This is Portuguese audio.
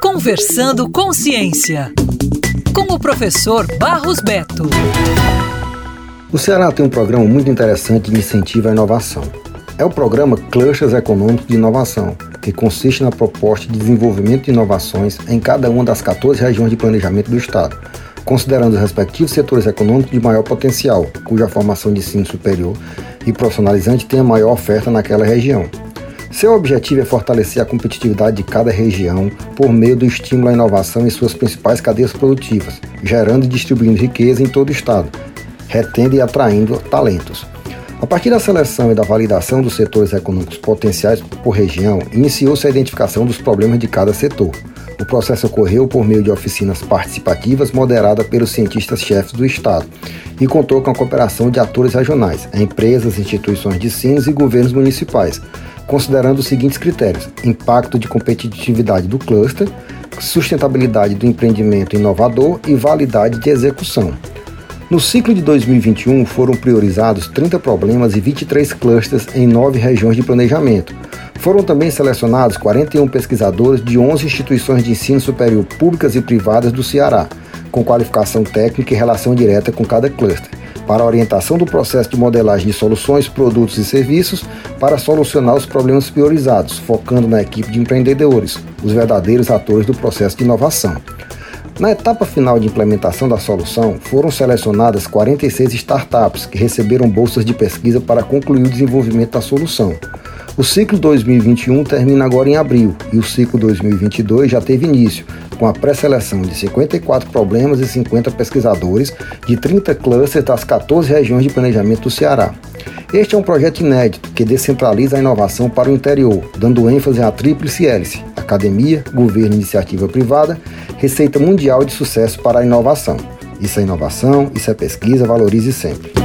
Conversando com Ciência, com o professor Barros Beto. O Ceará tem um programa muito interessante de incentivo à inovação. É o programa Clusters Econômicos de Inovação, que consiste na proposta de desenvolvimento de inovações em cada uma das 14 regiões de planejamento do Estado, considerando os respectivos setores econômicos de maior potencial, cuja formação de ensino superior e profissionalizante tenha maior oferta naquela região. Seu objetivo é fortalecer a competitividade de cada região por meio do estímulo à inovação em suas principais cadeias produtivas, gerando e distribuindo riqueza em todo o Estado, retendo e atraindo talentos. A partir da seleção e da validação dos setores econômicos potenciais por região, iniciou-se a identificação dos problemas de cada setor. O processo ocorreu por meio de oficinas participativas moderadas pelos cientistas-chefes do Estado e contou com a cooperação de atores regionais, empresas, instituições de ensino e governos municipais, considerando os seguintes critérios: impacto de competitividade do cluster, sustentabilidade do empreendimento inovador e validade de execução. No ciclo de 2021, foram priorizados 30 problemas e 23 clusters em nove regiões de planejamento. Foram também selecionados 41 pesquisadores de 11 instituições de ensino superior públicas e privadas do Ceará, com qualificação técnica e relação direta com cada cluster para a orientação do processo de modelagem de soluções, produtos e serviços para solucionar os problemas priorizados, focando na equipe de empreendedores, os verdadeiros atores do processo de inovação. Na etapa final de implementação da solução, foram selecionadas 46 startups que receberam bolsas de pesquisa para concluir o desenvolvimento da solução. O ciclo 2021 termina agora em abril e o ciclo 2022 já teve início, com a pré-seleção de 54 problemas e 50 pesquisadores de 30 clusters das 14 regiões de planejamento do Ceará. Este é um projeto inédito que descentraliza a inovação para o interior, dando ênfase à tríplice hélice: academia, governo e iniciativa privada, receita mundial de sucesso para a inovação. Isso é inovação, isso é pesquisa, valorize sempre.